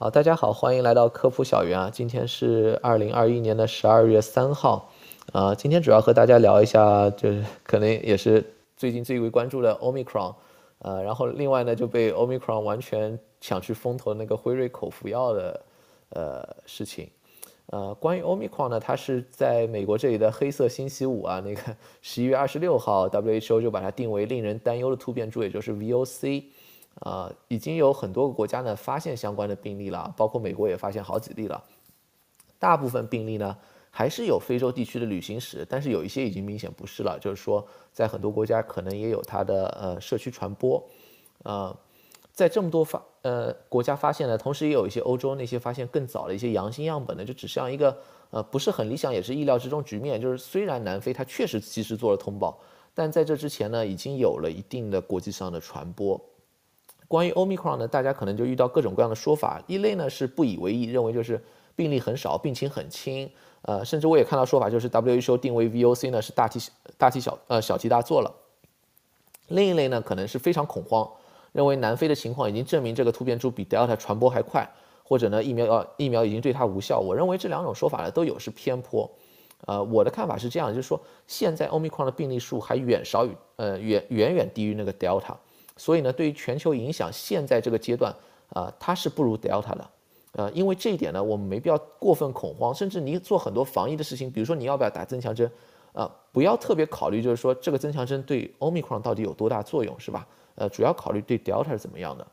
好，大家好，欢迎来到科普小园啊。今天是二零二一年的十二月三号，啊，今天主要和大家聊一下，就是可能也是最近最为关注的 Omicron，呃，然后另外呢就被 Omicron 完全抢去风头那个辉瑞口服药的呃事情，呃，关于 Omicron 呢，它是在美国这里的黑色星期五啊，那个十一月二十六号，WHO 就把它定为令人担忧的突变株，也就是 VOC。啊，已经有很多个国家呢发现相关的病例了，包括美国也发现好几例了。大部分病例呢还是有非洲地区的旅行史，但是有一些已经明显不是了，就是说在很多国家可能也有它的呃社区传播。呃，在这么多发呃国家发现呢，同时也有一些欧洲那些发现更早的一些阳性样本呢，就只像一个呃不是很理想，也是意料之中局面。就是虽然南非它确实及时做了通报，但在这之前呢，已经有了一定的国际上的传播。关于 Omicron 呢，大家可能就遇到各种各样的说法。一类呢是不以为意，认为就是病例很少，病情很轻。呃，甚至我也看到说法，就是 WHO 定为 VOC 呢是大题大题小呃小题大做了。另一类呢可能是非常恐慌，认为南非的情况已经证明这个突变株比 Delta 传播还快，或者呢疫苗呃疫苗已经对它无效。我认为这两种说法呢都有失偏颇。呃，我的看法是这样，就是说现在 Omicron 的病例数还远少于呃远远远低于那个 Delta。所以呢，对于全球影响，现在这个阶段啊，它是不如 Delta 的，呃，因为这一点呢，我们没必要过分恐慌，甚至你做很多防疫的事情，比如说你要不要打增强针，啊，不要特别考虑，就是说这个增强针对 Omicron 到底有多大作用，是吧？呃，主要考虑对 Delta 是怎么样的。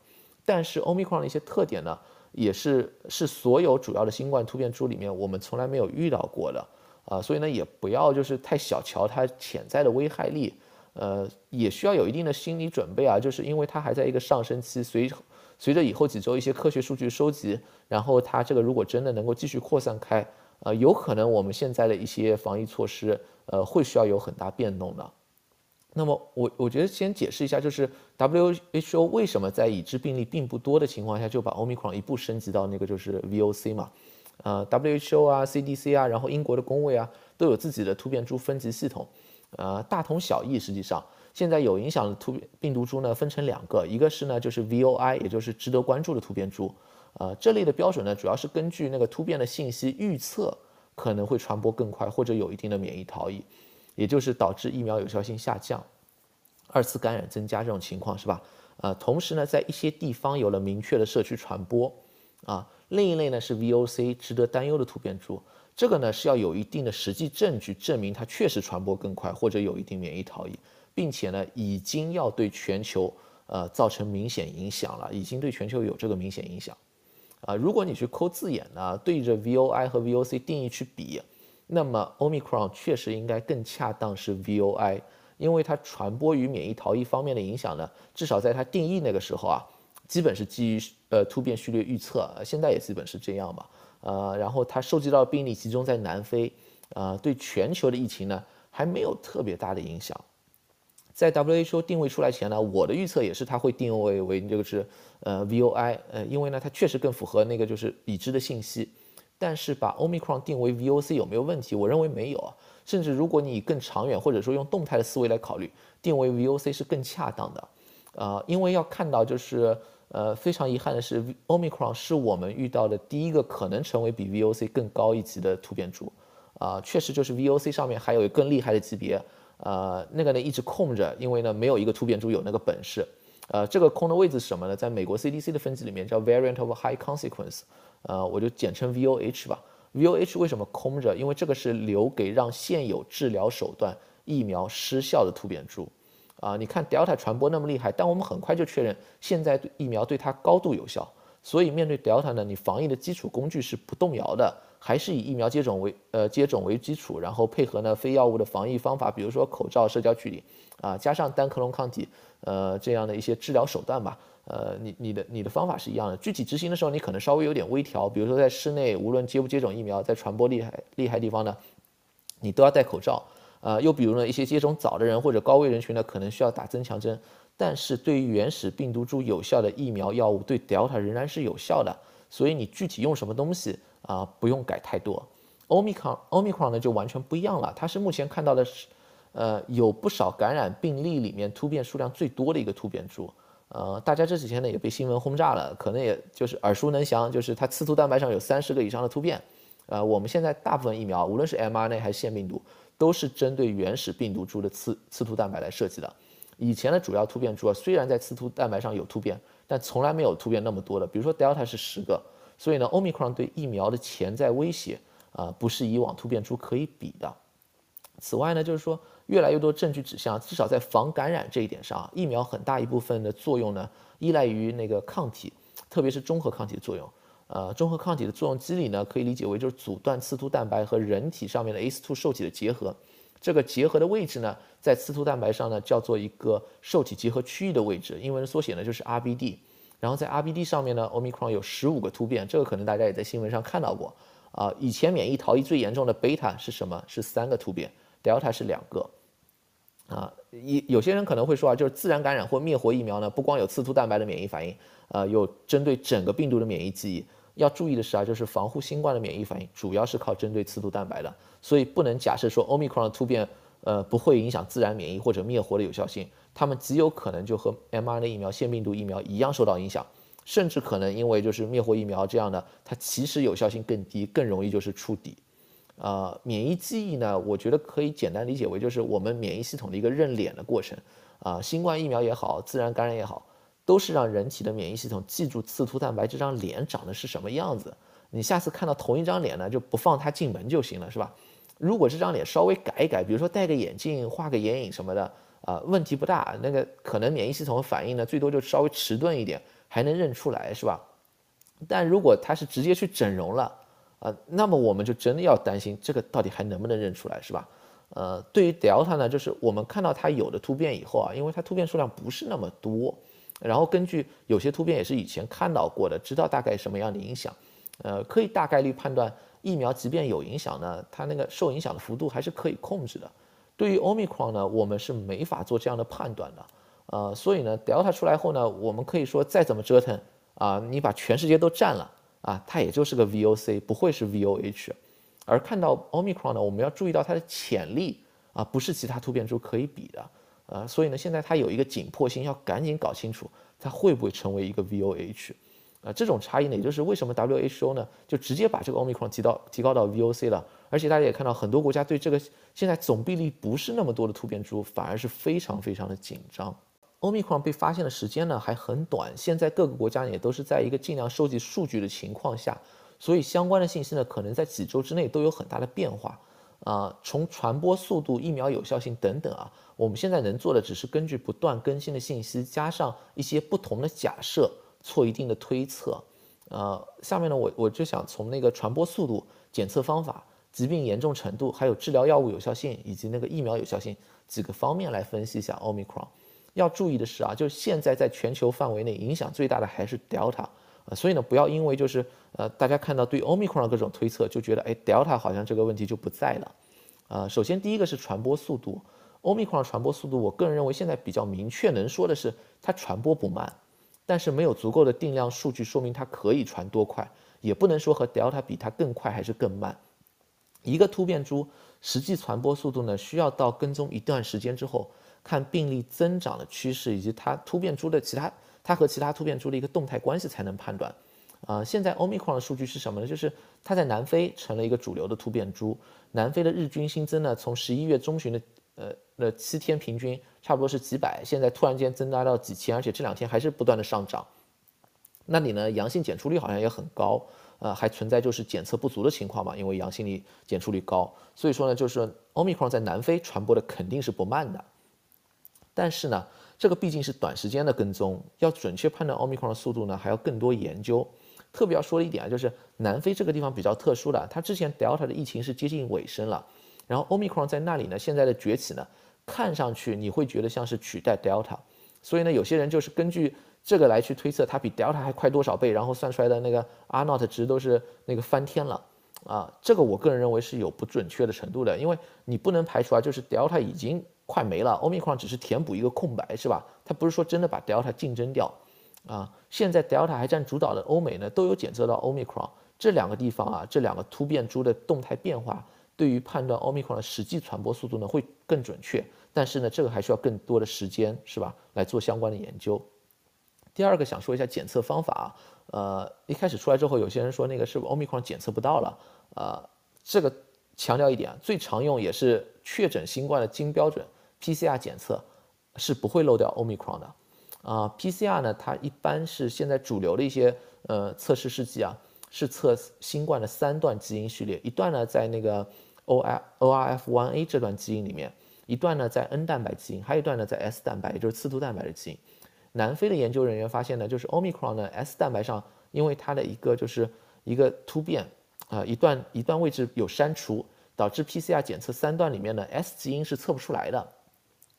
但是 Omicron 的一些特点呢，也是是所有主要的新冠突变株里面我们从来没有遇到过的，啊，所以呢，也不要就是太小瞧它潜在的危害力。呃，也需要有一定的心理准备啊，就是因为它还在一个上升期，随随着以后几周一些科学数据收集，然后它这个如果真的能够继续扩散开，呃，有可能我们现在的一些防疫措施，呃，会需要有很大变动的。那么我我觉得先解释一下，就是 WHO 为什么在已知病例并不多的情况下就把 Omicron 一步升级到那个就是 VOC 嘛？呃，WHO 啊，CDC 啊，然后英国的工位啊，都有自己的突变株分级系统。呃，大同小异。实际上，现在有影响的突病毒株呢，分成两个，一个是呢就是 VOI，也就是值得关注的突变株。呃，这类的标准呢，主要是根据那个突变的信息预测可能会传播更快，或者有一定的免疫逃逸，也就是导致疫苗有效性下降、二次感染增加这种情况，是吧？呃，同时呢，在一些地方有了明确的社区传播。啊，另一类呢是 VOC，值得担忧的突变株。这个呢是要有一定的实际证据证明它确实传播更快，或者有一定免疫逃逸，并且呢已经要对全球呃造成明显影响了，已经对全球有这个明显影响。啊，如果你去抠字眼呢，对着 VOI 和 VOC 定义去比，那么 Omicron 确实应该更恰当是 VOI，因为它传播与免疫逃逸方面的影响呢，至少在它定义那个时候啊，基本是基于呃突变序列预测，现在也基本是这样吧。呃，然后它收集到的病例集中在南非，呃，对全球的疫情呢还没有特别大的影响。在 WHO 定位出来前呢，我的预测也是它会定位为这个是呃 VOI，呃，因为呢它确实更符合那个就是已知的信息。但是把 Omicron 定为 VOC 有没有问题？我认为没有啊。甚至如果你更长远或者说用动态的思维来考虑，定为 VOC 是更恰当的。呃，因为要看到就是。呃，非常遗憾的是，Omicron 是我们遇到的第一个可能成为比 VOC 更高一级的突变株，啊，确实就是 VOC 上面还有更厉害的级别，呃，那个呢一直空着，因为呢没有一个突变株有那个本事，呃，这个空的位置是什么呢？在美国 CDC 的分级里面叫 Variant of High Consequence，呃，我就简称 VOH 吧。VOH 为什么空着？因为这个是留给让现有治疗手段疫苗失效的突变株。啊，你看 Delta 传播那么厉害，但我们很快就确认，现在疫苗对它高度有效。所以面对 Delta 呢，你防疫的基础工具是不动摇的，还是以疫苗接种为呃接种为基础，然后配合呢非药物的防疫方法，比如说口罩、社交距离，啊，加上单克隆抗体，呃这样的一些治疗手段吧。呃，你你的你的方法是一样的，具体执行的时候你可能稍微有点微调，比如说在室内，无论接不接种疫苗，在传播厉害厉害地方呢，你都要戴口罩。啊，又比如呢，一些接种早的人或者高危人群呢，可能需要打增强针。但是对于原始病毒株有效的疫苗药物，对 Delta 仍然是有效的。所以你具体用什么东西啊，不用改太多。Omicron Omicron 呢就完全不一样了，它是目前看到的是，呃，有不少感染病例里面突变数量最多的一个突变株。呃，大家这几天呢也被新闻轰炸了，可能也就是耳熟能详，就是它刺突蛋白上有三十个以上的突变。呃，我们现在大部分疫苗，无论是 mRNA 还是腺病毒，都是针对原始病毒株的刺刺突蛋白来设计的。以前的主要突变株啊，虽然在刺突蛋白上有突变，但从来没有突变那么多的。比如说 Delta 是十个，所以呢，Omicron 对疫苗的潜在威胁啊，不是以往突变株可以比的。此外呢，就是说越来越多证据指向，至少在防感染这一点上啊，疫苗很大一部分的作用呢，依赖于那个抗体，特别是中和抗体的作用。呃，中和抗体的作用机理呢，可以理解为就是阻断刺突蛋白和人体上面的 ACE2 受体的结合。这个结合的位置呢，在刺突蛋白上呢，叫做一个受体结合区域的位置，英文缩写呢就是 RBD。然后在 RBD 上面呢，Omicron 有十五个突变，这个可能大家也在新闻上看到过。啊，以前免疫逃逸最严重的贝塔是什么？是三个突变，Delta 是两个。啊，有有些人可能会说啊，就是自然感染或灭活疫苗呢，不光有刺突蛋白的免疫反应，呃，有针对整个病毒的免疫记忆。要注意的是啊，就是防护新冠的免疫反应主要是靠针对刺突蛋白的，所以不能假设说 Omicron 的突变，呃，不会影响自然免疫或者灭活的有效性，它们极有可能就和 mRNA 疫苗、腺病毒疫苗一样受到影响，甚至可能因为就是灭活疫苗这样的，它其实有效性更低，更容易就是触底。呃，免疫记忆呢，我觉得可以简单理解为就是我们免疫系统的一个认脸的过程，啊，新冠疫苗也好，自然感染也好。都是让人体的免疫系统记住刺突蛋白这张脸长得是什么样子，你下次看到同一张脸呢，就不放它进门就行了，是吧？如果这张脸稍微改一改，比如说戴个眼镜、画个眼影什么的，啊，问题不大。那个可能免疫系统反应呢，最多就稍微迟钝一点，还能认出来，是吧？但如果它是直接去整容了，啊，那么我们就真的要担心这个到底还能不能认出来，是吧？呃，对于 Delta 呢，就是我们看到它有的突变以后啊，因为它突变数量不是那么多。然后根据有些突变也是以前看到过的，知道大概什么样的影响，呃，可以大概率判断疫苗即便有影响呢，它那个受影响的幅度还是可以控制的。对于 Omicron 呢，我们是没法做这样的判断的，呃，所以呢，Delta 出来后呢，我们可以说再怎么折腾啊，你把全世界都占了啊，它也就是个 VOC，不会是 VOH。而看到 Omicron 呢，我们要注意到它的潜力啊，不是其他突变株可以比的。呃，所以呢，现在它有一个紧迫性，要赶紧搞清楚它会不会成为一个 VOH，啊，这种差异呢，也就是为什么 WHO 呢就直接把这个 Omicron 提到提高到 VOC 了，而且大家也看到很多国家对这个现在总病例不是那么多的突变株，反而是非常非常的紧张。Omicron 被发现的时间呢还很短，现在各个国家也都是在一个尽量收集数据的情况下，所以相关的信息呢可能在几周之内都有很大的变化。啊，从传播速度、疫苗有效性等等啊，我们现在能做的只是根据不断更新的信息，加上一些不同的假设，做一定的推测。呃，下面呢，我我就想从那个传播速度、检测方法、疾病严重程度，还有治疗药物有效性以及那个疫苗有效性几个方面来分析一下 Omicron。要注意的是啊，就是现在在全球范围内影响最大的还是 Delta。啊，所以呢，不要因为就是呃，大家看到对 Omicron 的各种推测，就觉得哎，Delta 好像这个问题就不在了。啊，首先第一个是传播速度，Omicron 的传播速度，我个人认为现在比较明确能说的是它传播不慢，但是没有足够的定量数据说明它可以传多快，也不能说和 Delta 比它更快还是更慢。一个突变株实际传播速度呢，需要到跟踪一段时间之后，看病例增长的趋势以及它突变株的其他。它和其他突变株的一个动态关系才能判断，啊，现在 Omicron 的数据是什么呢？就是它在南非成了一个主流的突变株，南非的日均新增呢，从十一月中旬的呃那七天平均差不多是几百，现在突然间增加到几千，而且这两天还是不断的上涨。那里呢，阳性检出率好像也很高，呃，还存在就是检测不足的情况嘛，因为阳性率检出率高，所以说呢，就是 Omicron 在南非传播的肯定是不慢的，但是呢。这个毕竟是短时间的跟踪，要准确判断奥密克戎的速度呢，还要更多研究。特别要说的一点啊，就是南非这个地方比较特殊的，它之前 Delta 的疫情是接近尾声了，然后奥密克戎在那里呢，现在的崛起呢，看上去你会觉得像是取代 Delta，所以呢，有些人就是根据这个来去推测它比 Delta 还快多少倍，然后算出来的那个 R not 值都是那个翻天了啊，这个我个人认为是有不准确的程度的，因为你不能排除啊，就是 Delta 已经。快没了，Omicron 只是填补一个空白，是吧？它不是说真的把 Delta 竞争掉，啊，现在 Delta 还占主导的欧美呢，都有检测到 Omicron 这两个地方啊，这两个突变株的动态变化，对于判断 Omicron 的实际传播速度呢，会更准确。但是呢，这个还需要更多的时间，是吧？来做相关的研究。第二个想说一下检测方法，呃，一开始出来之后，有些人说那个是不是 Omicron 检测不到了？呃，这个强调一点，最常用也是确诊新冠的金标准 PCR 检测是不会漏掉 Omicron 的。啊，PCR 呢，它一般是现在主流的一些呃测试试剂啊，是测新冠的三段基因序列，一段呢在那个 O I O R F 1 A 这段基因里面，一段呢在 N 蛋白基因，还有一段呢在 S 蛋白，也就是刺突蛋白的基因。南非的研究人员发现呢，就是 Omicron 呢 S 蛋白上，因为它的一个就是一个突变啊，一段一段位置有删除，导致 PCR 检测三段里面的 S 基因是测不出来的。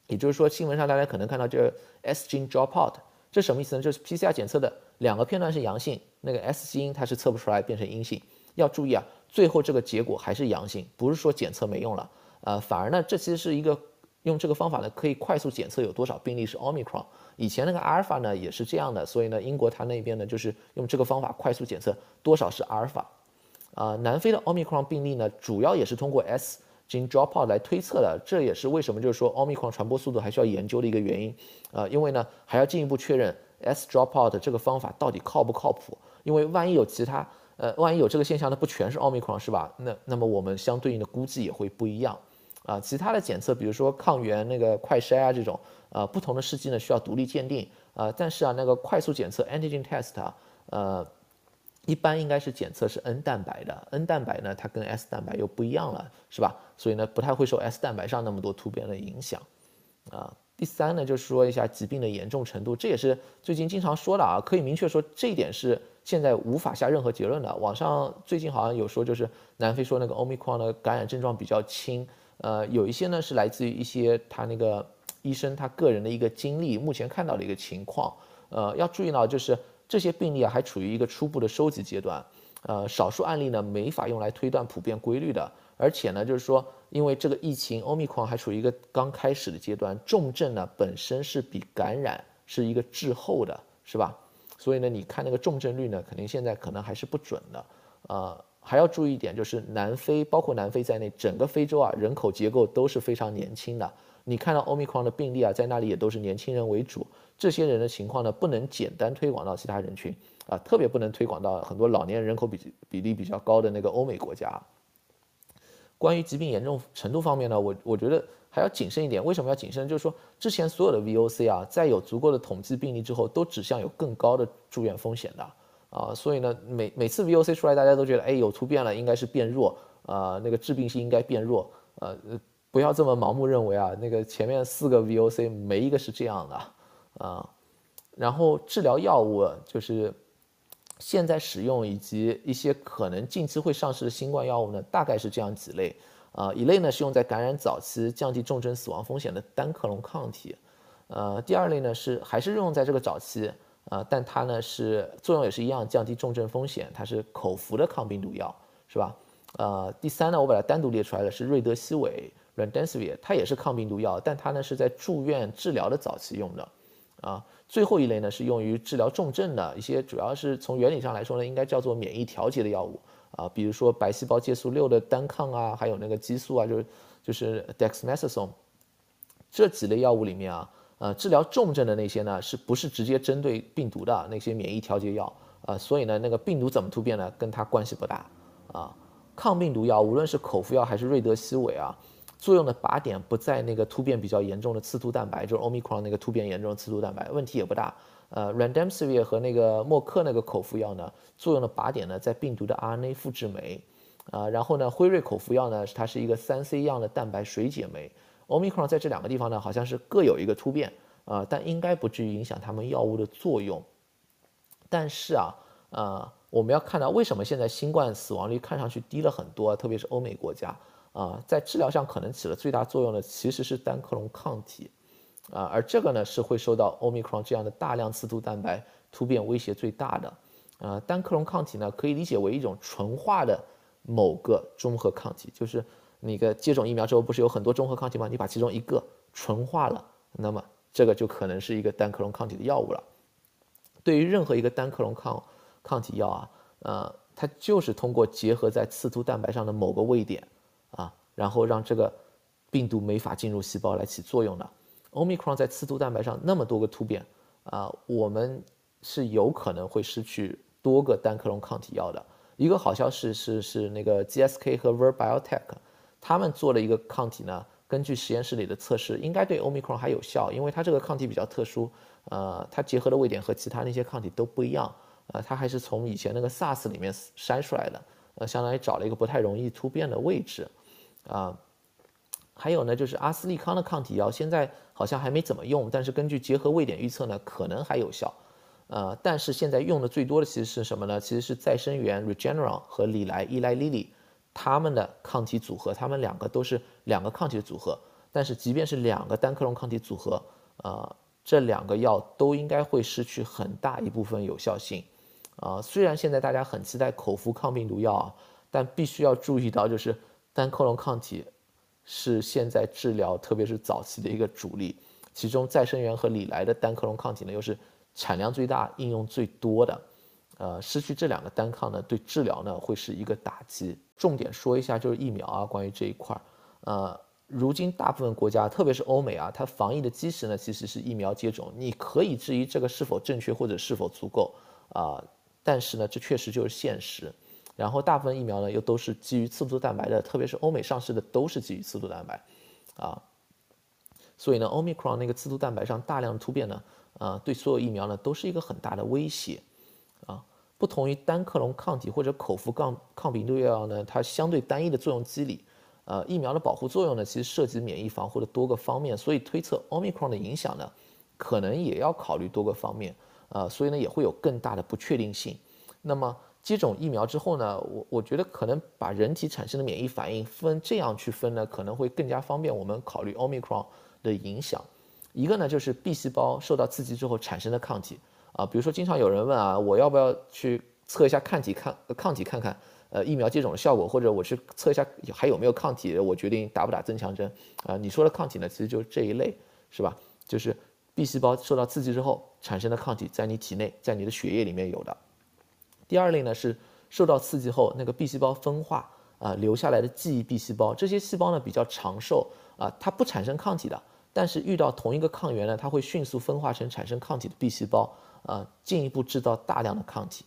也就是说，新闻上大家可能看到这 S gene dropout，这什么意思呢？就是 PCR 检测的两个片段是阳性，那个 S 基因它是测不出来，变成阴性。要注意啊，最后这个结果还是阳性，不是说检测没用了，呃，反而呢，这其实是一个用这个方法呢，可以快速检测有多少病例是 Omicron。以前那个阿尔法呢也是这样的，所以呢，英国它那边呢就是用这个方法快速检测多少是阿尔法。啊，南非的 Omicron 病例呢，主要也是通过 S。经 dropout 来推测的，这也是为什么就是说 omicron 传播速度还需要研究的一个原因，呃，因为呢还要进一步确认 S dropout 这个方法到底靠不靠谱，因为万一有其他，呃，万一有这个现象，那不全是 omicron 是吧？那那么我们相对应的估计也会不一样，啊，其他的检测，比如说抗原那个快筛啊这种，呃，不同的试剂呢需要独立鉴定，啊，但是啊那个快速检测 antigen test 啊，呃。一般应该是检测是 N 蛋白的，N 蛋白呢，它跟 S 蛋白又不一样了，是吧？所以呢，不太会受 S 蛋白上那么多突变的影响，啊。第三呢，就是说一下疾病的严重程度，这也是最近经常说的啊，可以明确说这一点是现在无法下任何结论的。网上最近好像有说，就是南非说那个 Omicron 的感染症状比较轻，呃，有一些呢是来自于一些他那个医生他个人的一个经历，目前看到的一个情况，呃，要注意到就是。这些病例啊还处于一个初步的收集阶段，呃，少数案例呢没法用来推断普遍规律的，而且呢就是说，因为这个疫情欧米克还处于一个刚开始的阶段，重症呢本身是比感染是一个滞后的，是吧？所以呢你看那个重症率呢，肯定现在可能还是不准的，呃，还要注意一点就是南非，包括南非在内，整个非洲啊人口结构都是非常年轻的。你看到欧米克的病例啊，在那里也都是年轻人为主，这些人的情况呢，不能简单推广到其他人群啊，特别不能推广到很多老年人口比比例比较高的那个欧美国家。关于疾病严重程度方面呢，我我觉得还要谨慎一点。为什么要谨慎？就是说之前所有的 VOC 啊，在有足够的统计病例之后，都指向有更高的住院风险的啊，所以呢，每每次 VOC 出来，大家都觉得哎有突变了，应该是变弱啊，那个致病性应该变弱，呃。不要这么盲目认为啊，那个前面四个 VOC 没一个是这样的啊。然后治疗药物就是现在使用以及一些可能近期会上市的新冠药物呢，大概是这样几类啊。一类呢是用在感染早期降低重症死亡风险的单克隆抗体，呃，第二类呢是还是用在这个早期啊，但它呢是作用也是一样，降低重症风险，它是口服的抗病毒药，是吧？呃，第三呢我把它单独列出来了，是瑞德西韦。Remdesivir 它也是抗病毒药，但它呢是在住院治疗的早期用的，啊，最后一类呢是用于治疗重症的一些，主要是从原理上来说呢，应该叫做免疫调节的药物啊，比如说白细胞介素六的单抗啊，还有那个激素啊，就是就是 dexamethasone 这几类药物里面啊，呃，治疗重症的那些呢，是不是直接针对病毒的那些免疫调节药啊？所以呢，那个病毒怎么突变呢，跟它关系不大啊。抗病毒药无论是口服药还是瑞德西韦啊。作用的靶点不在那个突变比较严重的刺突蛋白，就是 omicron 那个突变严重的刺突蛋白，问题也不大。呃，remdesivir 和那个默克那个口服药呢，作用的靶点呢在病毒的 RNA 复制酶。啊，然后呢，辉瑞口服药呢，它是一个三 C 样的蛋白水解酶。omicron 在这两个地方呢，好像是各有一个突变啊，但应该不至于影响它们药物的作用。但是啊，呃，我们要看到为什么现在新冠死亡率看上去低了很多，特别是欧美国家。啊，在治疗上可能起了最大作用的其实是单克隆抗体，啊，而这个呢是会受到欧米克戎这样的大量刺突蛋白突变威胁最大的。啊，单克隆抗体呢可以理解为一种纯化的某个中和抗体，就是你个接种疫苗之后不是有很多中和抗体吗？你把其中一个纯化了，那么这个就可能是一个单克隆抗体的药物了。对于任何一个单克隆抗抗体药啊，呃，它就是通过结合在刺突蛋白上的某个位点。啊，然后让这个病毒没法进入细胞来起作用的。Omicron 在刺突蛋白上那么多个突变啊，我们是有可能会失去多个单克隆抗体药的。一个好消息是是那个 GSK 和 Ver Biotech，他们做了一个抗体呢，根据实验室里的测试，应该对 Omicron 还有效，因为它这个抗体比较特殊，呃，它结合的位点和其他那些抗体都不一样，呃，它还是从以前那个 SARS 里面筛出来的，呃，相当于找了一个不太容易突变的位置，啊，还有呢，就是阿斯利康的抗体药现在好像还没怎么用，但是根据结合位点预测呢，可能还有效。呃，但是现在用的最多的其实是什么呢？其实是再生源 Regeneron 和李来 Eli Lilly 他们的抗体组合，他们两个都是两个抗体的组合。但是即便是两个单克隆抗体组合，呃，这两个药都应该会失去很大一部分有效性。啊，虽然现在大家很期待口服抗病毒药啊，但必须要注意到，就是单克隆抗体是现在治疗特别是早期的一个主力，其中再生源和李来的单克隆抗体呢又是。产量最大、应用最多的，呃，失去这两个单抗呢，对治疗呢会是一个打击。重点说一下，就是疫苗啊，关于这一块儿，呃，如今大部分国家，特别是欧美啊，它防疫的基石呢其实是疫苗接种。你可以质疑这个是否正确或者是否足够啊，但是呢，这确实就是现实。然后大部分疫苗呢又都是基于刺突蛋白的，特别是欧美上市的都是基于刺突蛋白，啊，所以呢，Omicron 那个刺突蛋白上大量突变呢。啊，对所有疫苗呢都是一个很大的威胁，啊，不同于单克隆抗体或者口服抗抗病毒药呢，它相对单一的作用机理，呃，疫苗的保护作用呢，其实涉及免疫防护的多个方面，所以推测 Omicron 的影响呢，可能也要考虑多个方面，啊，所以呢也会有更大的不确定性。那么接种疫苗之后呢，我我觉得可能把人体产生的免疫反应分这样去分呢，可能会更加方便我们考虑 Omicron 的影响。一个呢，就是 B 细胞受到刺激之后产生的抗体啊，比如说经常有人问啊，我要不要去测一下抗体看抗体看看，呃，疫苗接种的效果，或者我去测一下还有没有抗体，我决定打不打增强针啊？你说的抗体呢，其实就是这一类，是吧？就是 B 细胞受到刺激之后产生的抗体，在你体内，在你的血液里面有的。第二类呢是受到刺激后那个 B 细胞分化啊留下来的记忆 B 细胞，这些细胞呢比较长寿啊，它不产生抗体的。但是遇到同一个抗原呢，它会迅速分化成产生抗体的 B 细胞，啊，进一步制造大量的抗体，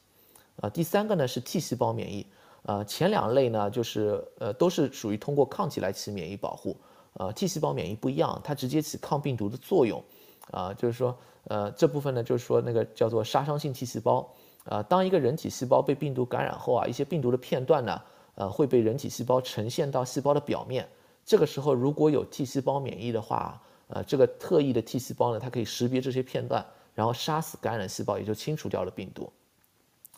啊，第三个呢是 T 细胞免疫，啊，前两类呢就是呃都是属于通过抗体来起免疫保护，呃，T 细胞免疫不一样，它直接起抗病毒的作用，啊，就是说呃这部分呢就是说那个叫做杀伤性 T 细胞，啊，当一个人体细胞被病毒感染后啊，一些病毒的片段呢，呃会被人体细胞呈现到细胞的表面，这个时候如果有 T 细胞免疫的话。呃，这个特异的 T 细胞呢，它可以识别这些片段，然后杀死感染细胞，也就清除掉了病毒。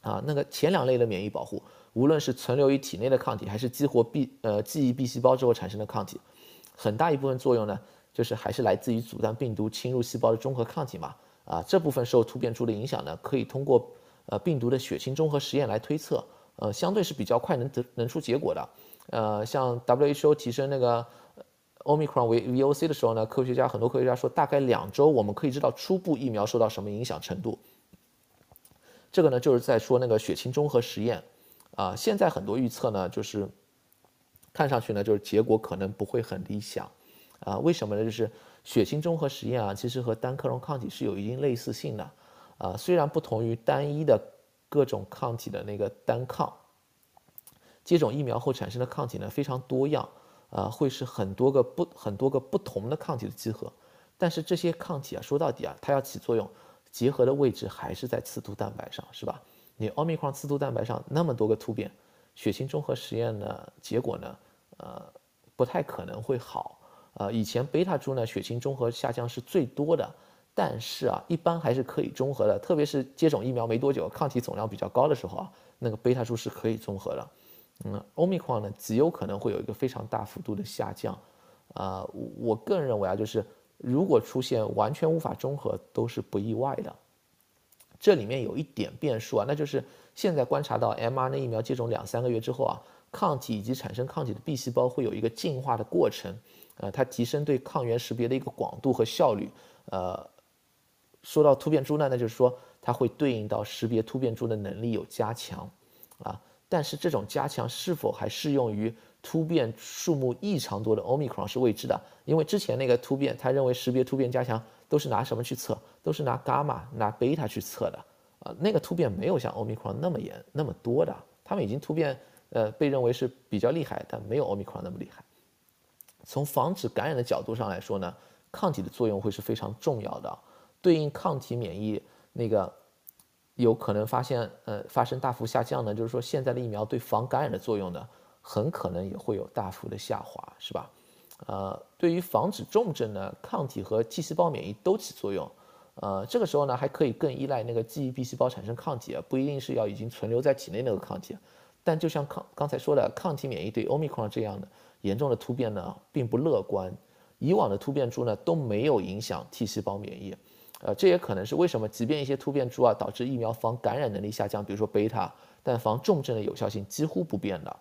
啊，那个前两类的免疫保护，无论是存留于体内的抗体，还是激活 B 呃记忆 B 细胞之后产生的抗体，很大一部分作用呢，就是还是来自于阻断病毒侵入细胞的中和抗体嘛。啊，这部分受突变株的影响呢，可以通过呃病毒的血清中和实验来推测，呃，相对是比较快能得能出结果的。呃，像 WHO 提升那个。Omicron 为 VOC 的时候呢，科学家很多科学家说，大概两周我们可以知道初步疫苗受到什么影响程度。这个呢，就是在说那个血清中和实验啊。现在很多预测呢，就是看上去呢，就是结果可能不会很理想啊。为什么呢？就是血清中和实验啊，其实和单克隆抗体是有一定类似性的啊。虽然不同于单一的各种抗体的那个单抗，接种疫苗后产生的抗体呢非常多样。啊，会是很多个不很多个不同的抗体的集合，但是这些抗体啊，说到底啊，它要起作用，结合的位置还是在刺突蛋白上，是吧？你奥密克戎刺突蛋白上那么多个突变，血清中和实验呢，结果呢，呃，不太可能会好。呃，以前贝塔株呢，血清中和下降是最多的，但是啊，一般还是可以中和的，特别是接种疫苗没多久，抗体总量比较高的时候啊，那个贝塔株是可以中和的。嗯，欧米克呢极有可能会有一个非常大幅度的下降，啊，我个人认为啊，就是如果出现完全无法中和，都是不意外的。这里面有一点变数啊，那就是现在观察到 mRNA 疫苗接种两三个月之后啊，抗体以及产生抗体的 B 细胞会有一个进化的过程，呃，它提升对抗原识别的一个广度和效率。呃，说到突变株呢，那就是说它会对应到识别突变株的能力有加强，啊。但是这种加强是否还适用于突变数目异常多的 Omicron 是未知的，因为之前那个突变，他认为识别突变加强都是拿什么去测？都是拿伽马、拿贝塔去测的啊，那个突变没有像 Omicron 那么严那么多的，他们已经突变，呃，被认为是比较厉害，但没有 Omicron 那么厉害。从防止感染的角度上来说呢，抗体的作用会是非常重要的，对应抗体免疫那个有可能发现呃发生大幅下降呢，就是说现在的疫苗对防感染的作用呢，很可能也会有大幅的下滑，是吧？呃，对于防止重症呢，抗体和 T 细胞免疫都起作用。呃，这个时候呢，还可以更依赖那个记忆 B 细胞产生抗体，不一定是要已经存留在体内那个抗体。但就像抗刚才说的，抗体免疫对 Omicron 这样的严重的突变呢，并不乐观。以往的突变株呢都没有影响 T 细胞免疫。呃，这也可能是为什么，即便一些突变株啊导致疫苗防感染能力下降，比如说贝塔，但防重症的有效性几乎不变的。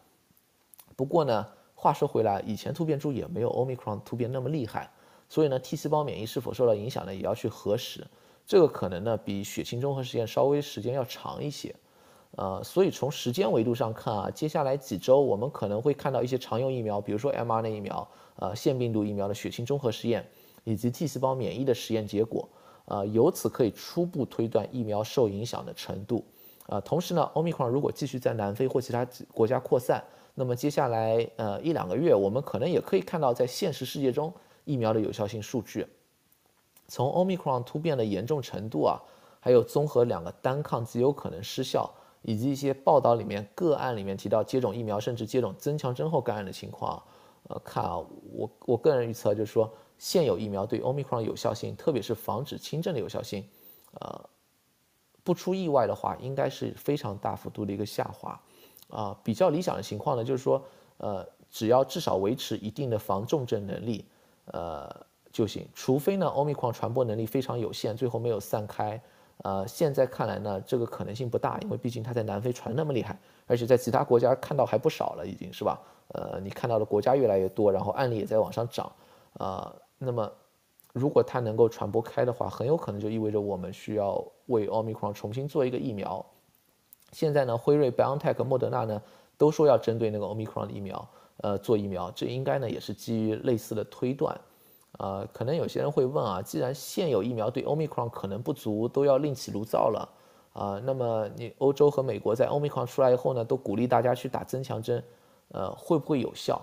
不过呢，话说回来，以前突变株也没有 Omicron 突变那么厉害。所以呢，T 细胞免疫是否受到影响呢？也要去核实，这个可能呢比血清综合实验稍微时间要长一些，呃，所以从时间维度上看啊，接下来几周我们可能会看到一些常用疫苗，比如说 mRNA 疫苗、呃腺病毒疫苗的血清综合实验，以及 T 细胞免疫的实验结果，呃，由此可以初步推断疫苗受影响的程度，啊，同时呢，Omicron 如果继续在南非或其他国家扩散，那么接下来呃一两个月，我们可能也可以看到在现实世界中。疫苗的有效性数据，从 Omicron 突变的严重程度啊，还有综合两个单抗极有可能失效，以及一些报道里面个案里面提到接种疫苗甚至接种增强针后感染的情况，呃，看啊，我我个人预测就是说，现有疫苗对 Omicron 有效性，特别是防止轻症的有效性，呃，不出意外的话，应该是非常大幅度的一个下滑，啊，比较理想的情况呢，就是说，呃，只要至少维持一定的防重症能力。呃就行，除非呢，奥密克戎传播能力非常有限，最后没有散开。呃，现在看来呢，这个可能性不大，因为毕竟它在南非传那么厉害，而且在其他国家看到还不少了，已经是吧？呃，你看到的国家越来越多，然后案例也在往上涨。啊，那么如果它能够传播开的话，很有可能就意味着我们需要为奥密克戎重新做一个疫苗。现在呢，辉瑞、BioNTech、莫德纳呢都说要针对那个奥密克戎的疫苗。呃，做疫苗，这应该呢也是基于类似的推断，呃，可能有些人会问啊，既然现有疫苗对 Omicron 可能不足，都要另起炉灶了，啊，那么你欧洲和美国在 Omicron 出来以后呢，都鼓励大家去打增强针，呃，会不会有效？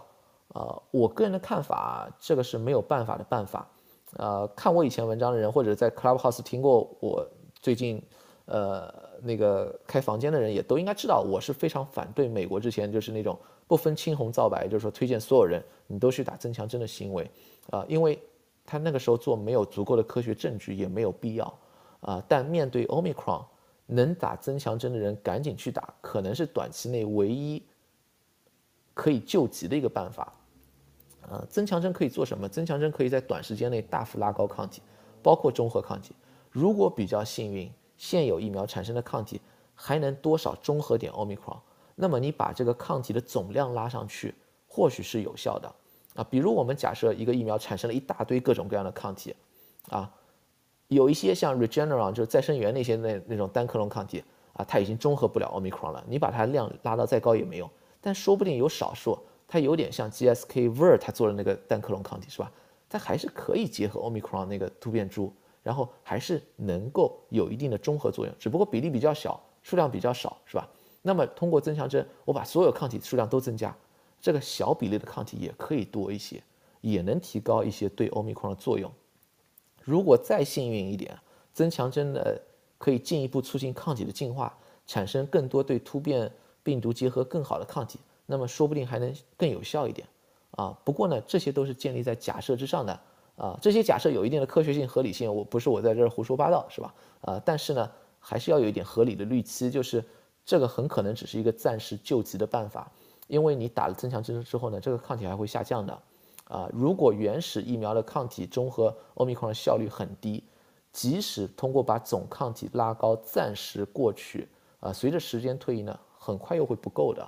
啊，我个人的看法，这个是没有办法的办法，呃，看我以前文章的人或者在 Clubhouse 听过我最近。呃，那个开房间的人也都应该知道，我是非常反对美国之前就是那种不分青红皂白，就是说推荐所有人你都去打增强针的行为，啊，因为他那个时候做没有足够的科学证据，也没有必要，啊，但面对 Omicron，能打增强针的人赶紧去打，可能是短期内唯一可以救急的一个办法，啊，增强针可以做什么？增强针可以在短时间内大幅拉高抗体，包括中和抗体，如果比较幸运。现有疫苗产生的抗体还能多少中和点奥密克戎？那么你把这个抗体的总量拉上去，或许是有效的啊。比如我们假设一个疫苗产生了一大堆各种各样的抗体，啊，有一些像 Regeneron 就是再生元那些那那种单克隆抗体啊，它已经中和不了奥密克戎了。你把它量拉到再高也没用。但说不定有少数，它有点像 GSK Ver 它做的那个单克隆抗体是吧？它还是可以结合奥密克戎那个突变株。然后还是能够有一定的中和作用，只不过比例比较小，数量比较少，是吧？那么通过增强针，我把所有抗体数量都增加，这个小比例的抗体也可以多一些，也能提高一些对欧米克的作用。如果再幸运一点，增强针的可以进一步促进抗体的进化，产生更多对突变病毒结合更好的抗体，那么说不定还能更有效一点啊。不过呢，这些都是建立在假设之上的。啊，这些假设有一定的科学性、合理性，我不是我在这儿胡说八道，是吧？啊，但是呢，还是要有一点合理的预期，就是这个很可能只是一个暂时救急的办法，因为你打了增强针之后呢，这个抗体还会下降的。啊，如果原始疫苗的抗体中和欧米克戎效率很低，即使通过把总抗体拉高暂时过去，啊，随着时间推移呢，很快又会不够的。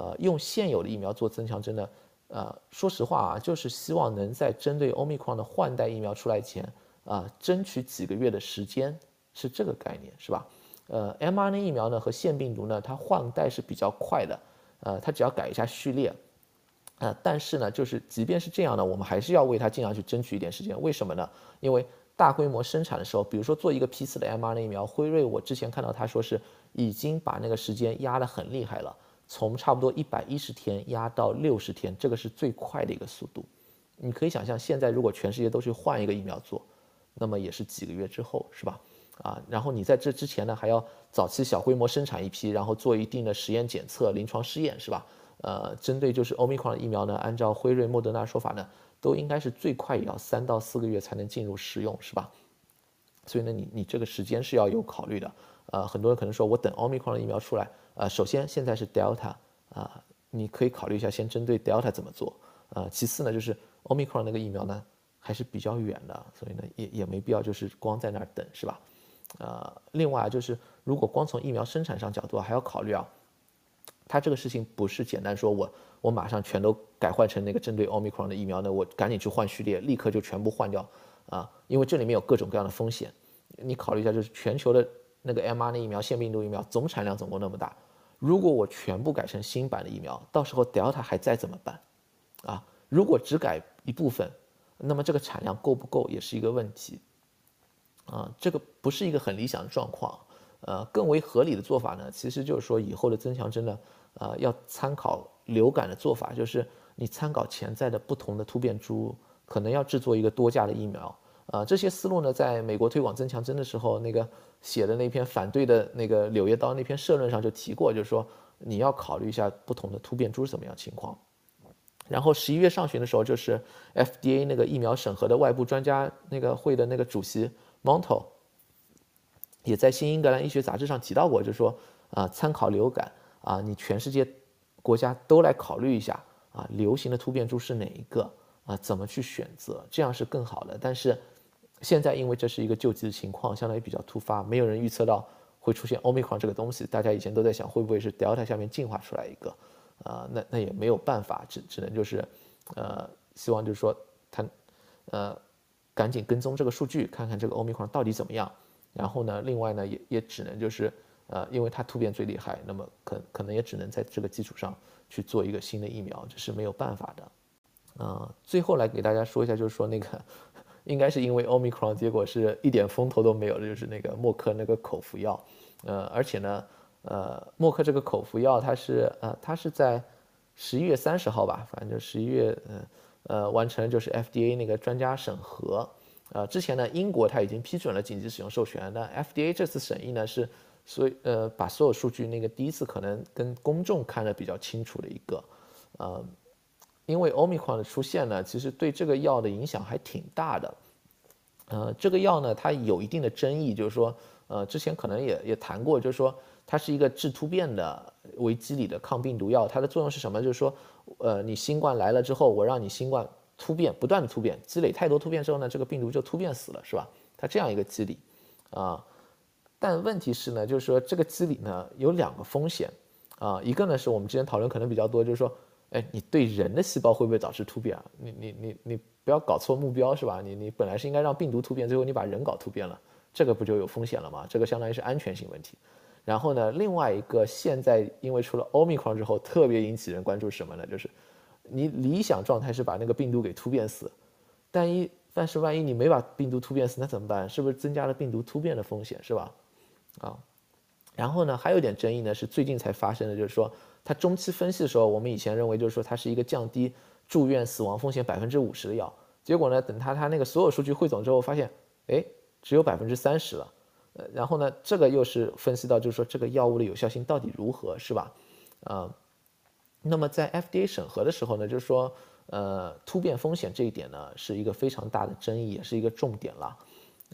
呃，用现有的疫苗做增强针呢？呃，说实话啊，就是希望能在针对欧米克戎的换代疫苗出来前啊，争取几个月的时间，是这个概念，是吧？呃，mRNA 疫苗呢和腺病毒呢，它换代是比较快的，呃，它只要改一下序列，啊，但是呢，就是即便是这样呢，我们还是要为它尽量去争取一点时间。为什么呢？因为大规模生产的时候，比如说做一个批次的 mRNA 疫苗，辉瑞我之前看到他说是已经把那个时间压得很厉害了，从差不多一百一十天压到六十天，这个是最快的一个速度。你可以想象，现在如果全世界都去换一个疫苗做，那么也是几个月之后，是吧？啊，然后你在这之前呢，还要早期小规模生产一批，然后做一定的实验检测、临床试验，是吧？呃，针对就是欧米克戎疫苗呢，按照辉瑞、莫德纳说法呢。都应该是最快也要三到四个月才能进入使用，是吧？所以呢，你你这个时间是要有考虑的。呃，很多人可能说我等奥密克戎的疫苗出来，呃，首先现在是 Delta 啊，你可以考虑一下先针对 Delta 怎么做。呃，其次呢，就是 Omicron 那个疫苗呢还是比较远的，所以呢也也没必要就是光在那儿等，是吧？呃，另外就是如果光从疫苗生产上角度还要考虑啊，它这个事情不是简单说我。我马上全都改换成那个针对 Omicron 的疫苗呢？我赶紧去换序列，立刻就全部换掉啊！因为这里面有各种各样的风险。你考虑一下，就是全球的那个 mRNA 疫苗、腺病毒疫苗总产量总共那么大，如果我全部改成新版的疫苗，到时候 Delta 还在怎么办？啊，如果只改一部分，那么这个产量够不够也是一个问题啊！这个不是一个很理想的状况。呃，更为合理的做法呢，其实就是说以后的增强针呢，呃，要参考。流感的做法就是你参考潜在的不同的突变株，可能要制作一个多价的疫苗。啊，这些思路呢，在美国推广增强针的时候，那个写的那篇反对的那个《柳叶刀》那篇社论上就提过，就是说你要考虑一下不同的突变株是怎么样情况。然后十一月上旬的时候，就是 FDA 那个疫苗审核的外部专家那个会的那个主席 Monto 也在《新英格兰医学杂志》上提到过，就是说啊，参考流感啊，你全世界。国家都来考虑一下啊，流行的突变株是哪一个啊？怎么去选择？这样是更好的。但是现在因为这是一个救急的情况，相当于比较突发，没有人预测到会出现 Omicron 这个东西。大家以前都在想会不会是 Delta 下面进化出来一个啊？那那也没有办法，只只能就是呃，希望就是说他呃赶紧跟踪这个数据，看看这个 Omicron 到底怎么样。然后呢，另外呢也也只能就是。呃，因为它突变最厉害，那么可可能也只能在这个基础上去做一个新的疫苗，这是没有办法的。呃，最后来给大家说一下，就是说那个应该是因为 Omicron，结果是一点风头都没有的，就是那个默克那个口服药。呃，而且呢，呃，默克这个口服药它是呃，它是在十一月三十号吧，反正就十一月呃呃完成就是 FDA 那个专家审核。呃，之前呢，英国它已经批准了紧急使用授权，那 FDA 这次审议呢是。所以，呃，把所有数据那个第一次可能跟公众看得比较清楚的一个，呃，因为欧米克的出现呢，其实对这个药的影响还挺大的，呃，这个药呢，它有一定的争议，就是说，呃，之前可能也也谈过，就是说，它是一个治突变的为机理的抗病毒药，它的作用是什么？就是说，呃，你新冠来了之后，我让你新冠突变，不断的突变，积累太多突变之后呢，这个病毒就突变死了，是吧？它这样一个机理，啊。但问题是呢，就是说这个机理呢有两个风险，啊，一个呢是我们之前讨论可能比较多，就是说，哎，你对人的细胞会不会导致突变啊？你你你你不要搞错目标是吧？你你本来是应该让病毒突变，最后你把人搞突变了，这个不就有风险了吗？这个相当于是安全性问题。然后呢，另外一个现在因为出了奥密克之后，特别引起人关注什么呢？就是你理想状态是把那个病毒给突变死，但一但是万一你没把病毒突变死，那怎么办？是不是增加了病毒突变的风险是吧？啊，然后呢，还有一点争议呢，是最近才发生的，就是说它中期分析的时候，我们以前认为就是说它是一个降低住院死亡风险百分之五十的药，结果呢，等它它那个所有数据汇总之后，发现，哎，只有百分之三十了，呃，然后呢，这个又是分析到就是说这个药物的有效性到底如何，是吧？啊，那么在 FDA 审核的时候呢，就是说，呃，突变风险这一点呢，是一个非常大的争议，也是一个重点了，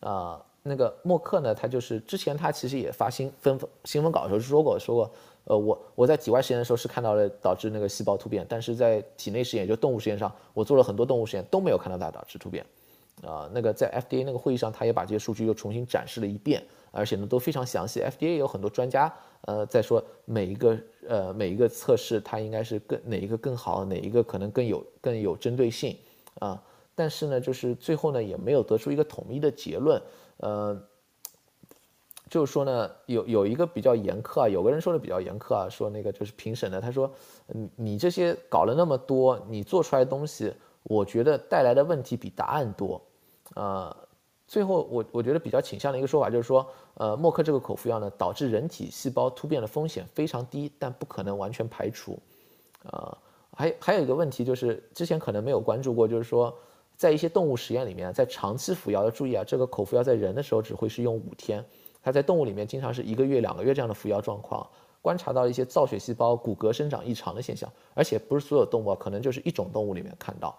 啊。那个默克呢，他就是之前他其实也发新分新闻稿的时候说过，说过，呃，我我在体外实验的时候是看到了导致那个细胞突变，但是在体内实验，就动物实验上，我做了很多动物实验都没有看到它导致突变，啊，那个在 FDA 那个会议上，他也把这些数据又重新展示了一遍，而且呢都非常详细，FDA 有很多专家，呃，在说每一个呃每一个测试它应该是更哪一个更好，哪一个可能更有更有针对性，啊，但是呢，就是最后呢也没有得出一个统一的结论。呃，就是说呢，有有一个比较严苛啊，有个人说的比较严苛啊，说那个就是评审的，他说，你你这些搞了那么多，你做出来的东西，我觉得带来的问题比答案多，呃，最后我我觉得比较倾向的一个说法就是说，呃，默克这个口服药呢，导致人体细胞突变的风险非常低，但不可能完全排除。呃，还还有一个问题就是之前可能没有关注过，就是说在一些动物实验里面，在长期服药要注意啊，这个口服药在人的时候只会是用五天，它在动物里面经常是一个月、两个月这样的服药状况。观察到一些造血细胞骨骼生长异常的现象，而且不是所有动物，可能就是一种动物里面看到，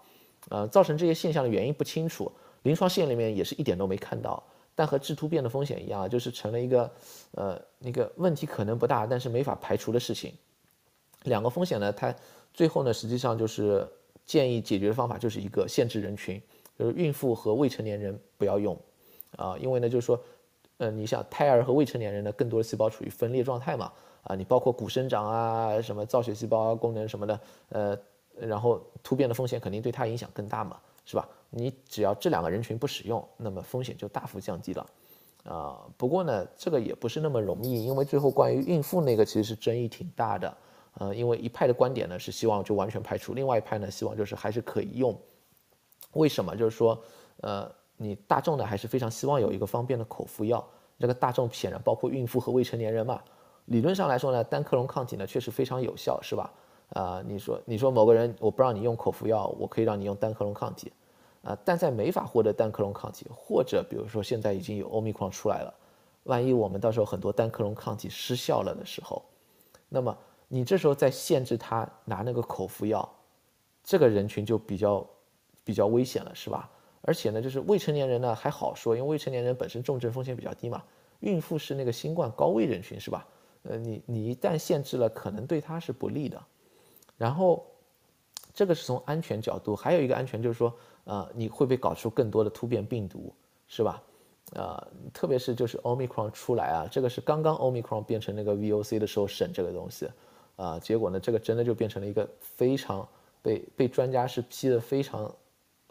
呃，造成这些现象的原因不清楚，临床试验里面也是一点都没看到，但和致突变的风险一样，就是成了一个，呃，那个问题可能不大，但是没法排除的事情。两个风险呢，它最后呢，实际上就是建议解决的方法就是一个限制人群，就是孕妇和未成年人不要用，啊，因为呢，就是说，呃，你想胎儿和未成年人呢，更多的细胞处于分裂状态嘛。啊，你包括骨生长啊，什么造血细胞功能什么的，呃，然后突变的风险肯定对它影响更大嘛，是吧？你只要这两个人群不使用，那么风险就大幅降低了。啊，不过呢，这个也不是那么容易，因为最后关于孕妇那个其实是争议挺大的。呃，因为一派的观点呢是希望就完全排除，另外一派呢希望就是还是可以用。为什么？就是说，呃，你大众呢还是非常希望有一个方便的口服药。这个大众显然包括孕妇和未成年人嘛。理论上来说呢，单克隆抗体呢确实非常有效，是吧？啊，你说你说某个人我不让你用口服药，我可以让你用单克隆抗体，啊，但在没法获得单克隆抗体，或者比如说现在已经有欧米克出来了，万一我们到时候很多单克隆抗体失效了的时候，那么你这时候再限制他拿那个口服药，这个人群就比较比较危险了，是吧？而且呢，就是未成年人呢还好说，因为未成年人本身重症风险比较低嘛，孕妇是那个新冠高危人群，是吧？呃，你你一旦限制了，可能对他是不利的。然后，这个是从安全角度，还有一个安全就是说，呃，你会不会搞出更多的突变病毒，是吧？呃，特别是就是 Omicron 出来啊，这个是刚刚 Omicron 变成那个 VOC 的时候审这个东西，啊，结果呢，这个真的就变成了一个非常被被专家是批的非常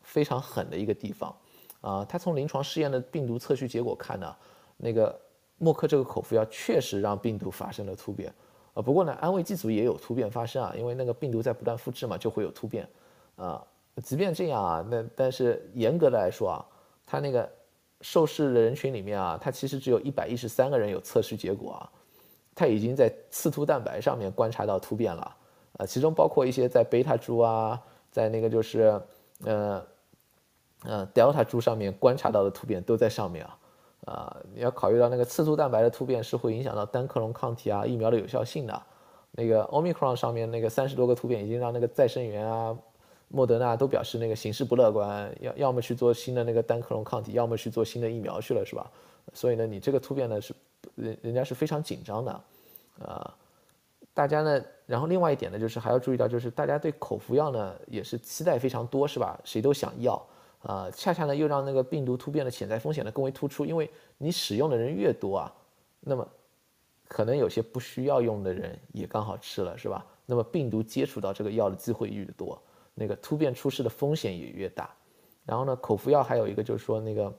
非常狠的一个地方，啊，他从临床试验的病毒测序结果看呢，那个。默克这个口服药确实让病毒发生了突变，啊，不过呢，安慰剂组也有突变发生啊，因为那个病毒在不断复制嘛，就会有突变，啊，即便这样啊，那但是严格的来说啊，他那个受试的人群里面啊，他其实只有一百一十三个人有测试结果啊，他已经在刺突蛋白上面观察到突变了，啊，其中包括一些在贝塔株啊，在那个就是呃呃，Delta 株上面观察到的突变都在上面啊。啊，你要考虑到那个刺突蛋白的突变是会影响到单克隆抗体啊疫苗的有效性的。那个 Omicron 上面那个三十多个突变已经让那个再生元啊、莫德纳都表示那个形势不乐观，要要么去做新的那个单克隆抗体，要么去做新的疫苗去了，是吧？所以呢，你这个突变呢是人人家是非常紧张的，啊，大家呢，然后另外一点呢就是还要注意到，就是大家对口服药呢也是期待非常多，是吧？谁都想要。啊，恰恰呢又让那个病毒突变的潜在风险呢更为突出，因为你使用的人越多啊，那么可能有些不需要用的人也刚好吃了，是吧？那么病毒接触到这个药的机会越多，那个突变出事的风险也越大。然后呢，口服药还有一个就是说那个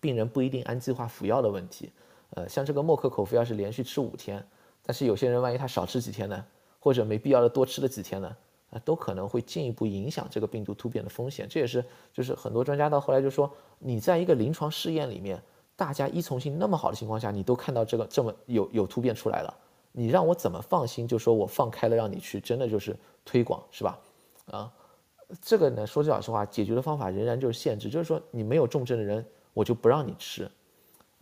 病人不一定按计划服药的问题。呃，像这个默克口服药是连续吃五天，但是有些人万一他少吃几天呢，或者没必要的多吃了几天呢？啊，都可能会进一步影响这个病毒突变的风险。这也是，就是很多专家到后来就说，你在一个临床试验里面，大家依从性那么好的情况下，你都看到这个这么有有突变出来了，你让我怎么放心？就说我放开了让你去，真的就是推广，是吧？啊，这个呢，说句老实话，解决的方法仍然就是限制，就是说你没有重症的人，我就不让你吃，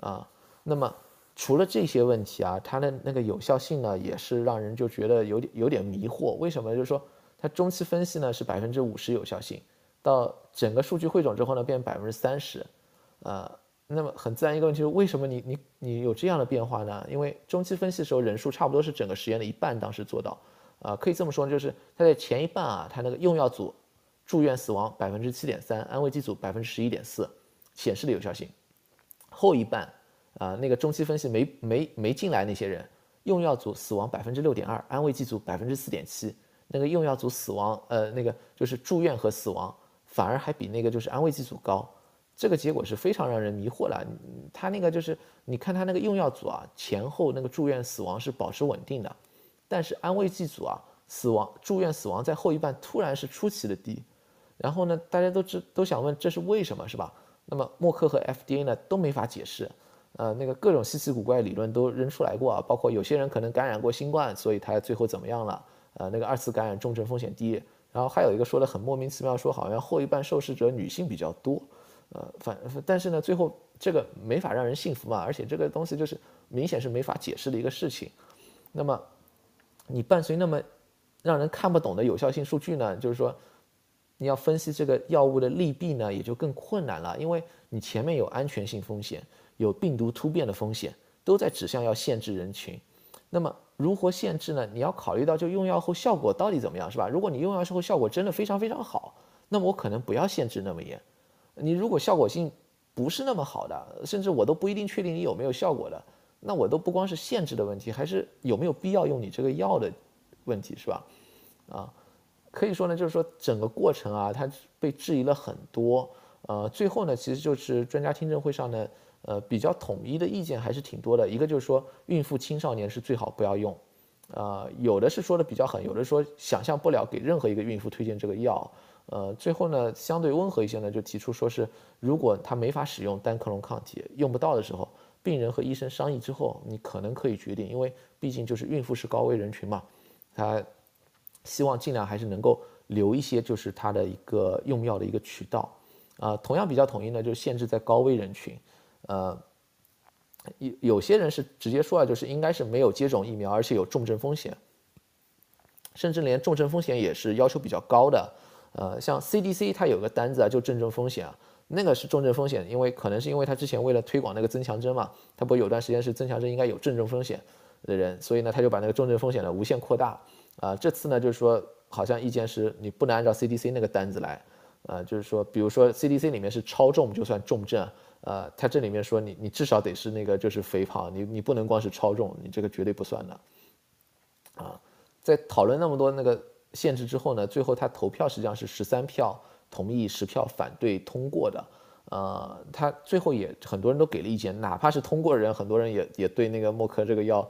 啊，那么除了这些问题啊，它的那个有效性呢，也是让人就觉得有点有点迷惑。为什么？就是说。它中期分析呢是百分之五十有效性，到整个数据汇总之后呢变百分之三十，呃，那么很自然一个问题是为什么你你你有这样的变化呢？因为中期分析的时候人数差不多是整个实验的一半，当时做到，啊，可以这么说就是它在前一半啊，它那个用药组住院死亡百分之七点三，安慰剂组百分之十一点四，显示的有效性，后一半啊那个中期分析没没没进来那些人，用药组死亡百分之六点二，安慰剂组百分之四点七。那个用药组死亡，呃，那个就是住院和死亡，反而还比那个就是安慰剂组高，这个结果是非常让人迷惑的。他那个就是，你看他那个用药组啊，前后那个住院死亡是保持稳定的，但是安慰剂组啊，死亡住院死亡在后一半突然是出奇的低，然后呢，大家都知都想问这是为什么是吧？那么默克和 FDA 呢都没法解释，呃，那个各种稀奇古怪理论都扔出来过啊，包括有些人可能感染过新冠，所以他最后怎么样了？呃，那个二次感染重症风险低。然后还有一个说的很莫名其妙，说好像后一半受试者女性比较多，呃，反但是呢，最后这个没法让人信服嘛，而且这个东西就是明显是没法解释的一个事情。那么你伴随那么让人看不懂的有效性数据呢，就是说。你要分析这个药物的利弊呢，也就更困难了，因为你前面有安全性风险，有病毒突变的风险，都在指向要限制人群。那么如何限制呢？你要考虑到就用药后效果到底怎么样，是吧？如果你用药之后效果真的非常非常好，那么我可能不要限制那么严。你如果效果性不是那么好的，甚至我都不一定确定你有没有效果的，那我都不光是限制的问题，还是有没有必要用你这个药的问题，是吧？啊。可以说呢，就是说整个过程啊，它被质疑了很多。呃，最后呢，其实就是专家听证会上呢，呃，比较统一的意见还是挺多的。一个就是说，孕妇、青少年是最好不要用。呃，有的是说的比较狠，有的说想象不了给任何一个孕妇推荐这个药。呃，最后呢，相对温和一些呢，就提出说是，如果他没法使用单克隆抗体，用不到的时候，病人和医生商议之后，你可能可以决定，因为毕竟就是孕妇是高危人群嘛，他。希望尽量还是能够留一些，就是它的一个用药的一个渠道，啊，同样比较统一呢，就是限制在高危人群，呃，有有些人是直接说了，就是应该是没有接种疫苗，而且有重症风险，甚至连重症风险也是要求比较高的，呃，像 CDC 它有个单子啊，就重症风险啊，那个是重症风险，因为可能是因为他之前为了推广那个增强针嘛，他不有段时间是增强针应该有重症风险的人，所以呢，他就把那个重症风险呢无限扩大。啊，这次呢，就是说，好像意见是你不能按照 CDC 那个单子来，呃，就是说，比如说 CDC 里面是超重就算重症，呃，它这里面说你你至少得是那个就是肥胖，你你不能光是超重，你这个绝对不算的。啊，在讨论那么多那个限制之后呢，最后他投票实际上是十三票同意，十票反对通过的，呃，他最后也很多人都给了意见，哪怕是通过的人，很多人也也对那个默克这个药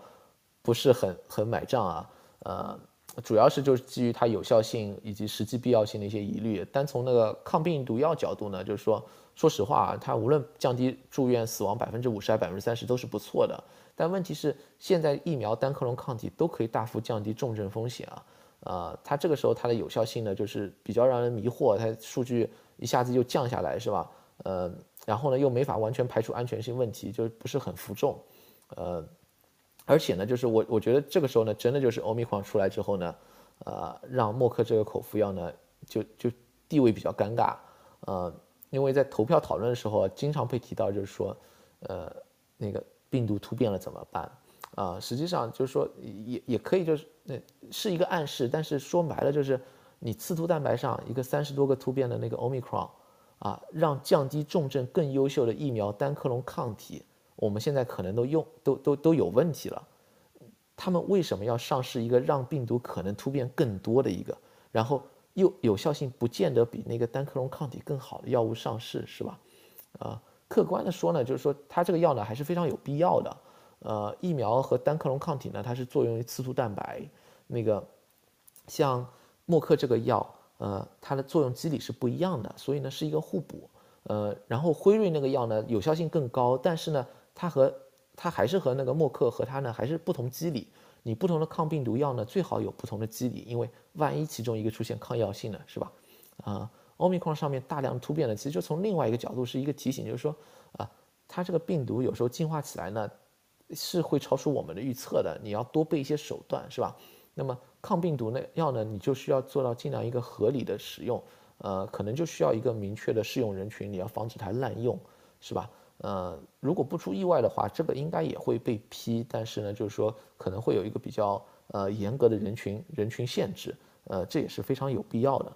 不是很很买账啊，呃。主要是就是基于它有效性以及实际必要性的一些疑虑。单从那个抗病毒药角度呢，就是说，说实话啊，它无论降低住院死亡百分之五十还百分之三十都是不错的。但问题是，现在疫苗单克隆抗体都可以大幅降低重症风险啊，呃，它这个时候它的有效性呢，就是比较让人迷惑，它数据一下子就降下来，是吧？呃，然后呢又没法完全排除安全性问题，就不是很服众，呃。而且呢，就是我我觉得这个时候呢，真的就是欧米狂出来之后呢，呃，让默克这个口服药呢，就就地位比较尴尬，呃，因为在投票讨论的时候，经常被提到就是说，呃，那个病毒突变了怎么办？啊，实际上就是说也也可以就是那是一个暗示，但是说白了就是你刺突蛋白上一个三十多个突变的那个 omicron，啊，让降低重症更优秀的疫苗单克隆抗体。我们现在可能都用都都都有问题了，他们为什么要上市一个让病毒可能突变更多的一个，然后又有效性不见得比那个单克隆抗体更好的药物上市，是吧？啊，客观的说呢，就是说它这个药呢还是非常有必要的。呃，疫苗和单克隆抗体呢，它是作用于刺突蛋白，那个像默克这个药，呃，它的作用机理是不一样的，所以呢是一个互补。呃，然后辉瑞那个药呢有效性更高，但是呢。它和它还是和那个默克和它呢还是不同机理。你不同的抗病毒药呢最好有不同的机理，因为万一其中一个出现抗药性呢，是吧？啊，欧米克上面大量突变呢，其实就从另外一个角度是一个提醒，就是说啊，它这个病毒有时候进化起来呢是会超出我们的预测的，你要多备一些手段，是吧？那么抗病毒呢药呢，你就需要做到尽量一个合理的使用，呃，可能就需要一个明确的适用人群，你要防止它滥用，是吧？呃，如果不出意外的话，这个应该也会被批，但是呢，就是说可能会有一个比较呃严格的人群人群限制，呃，这也是非常有必要的。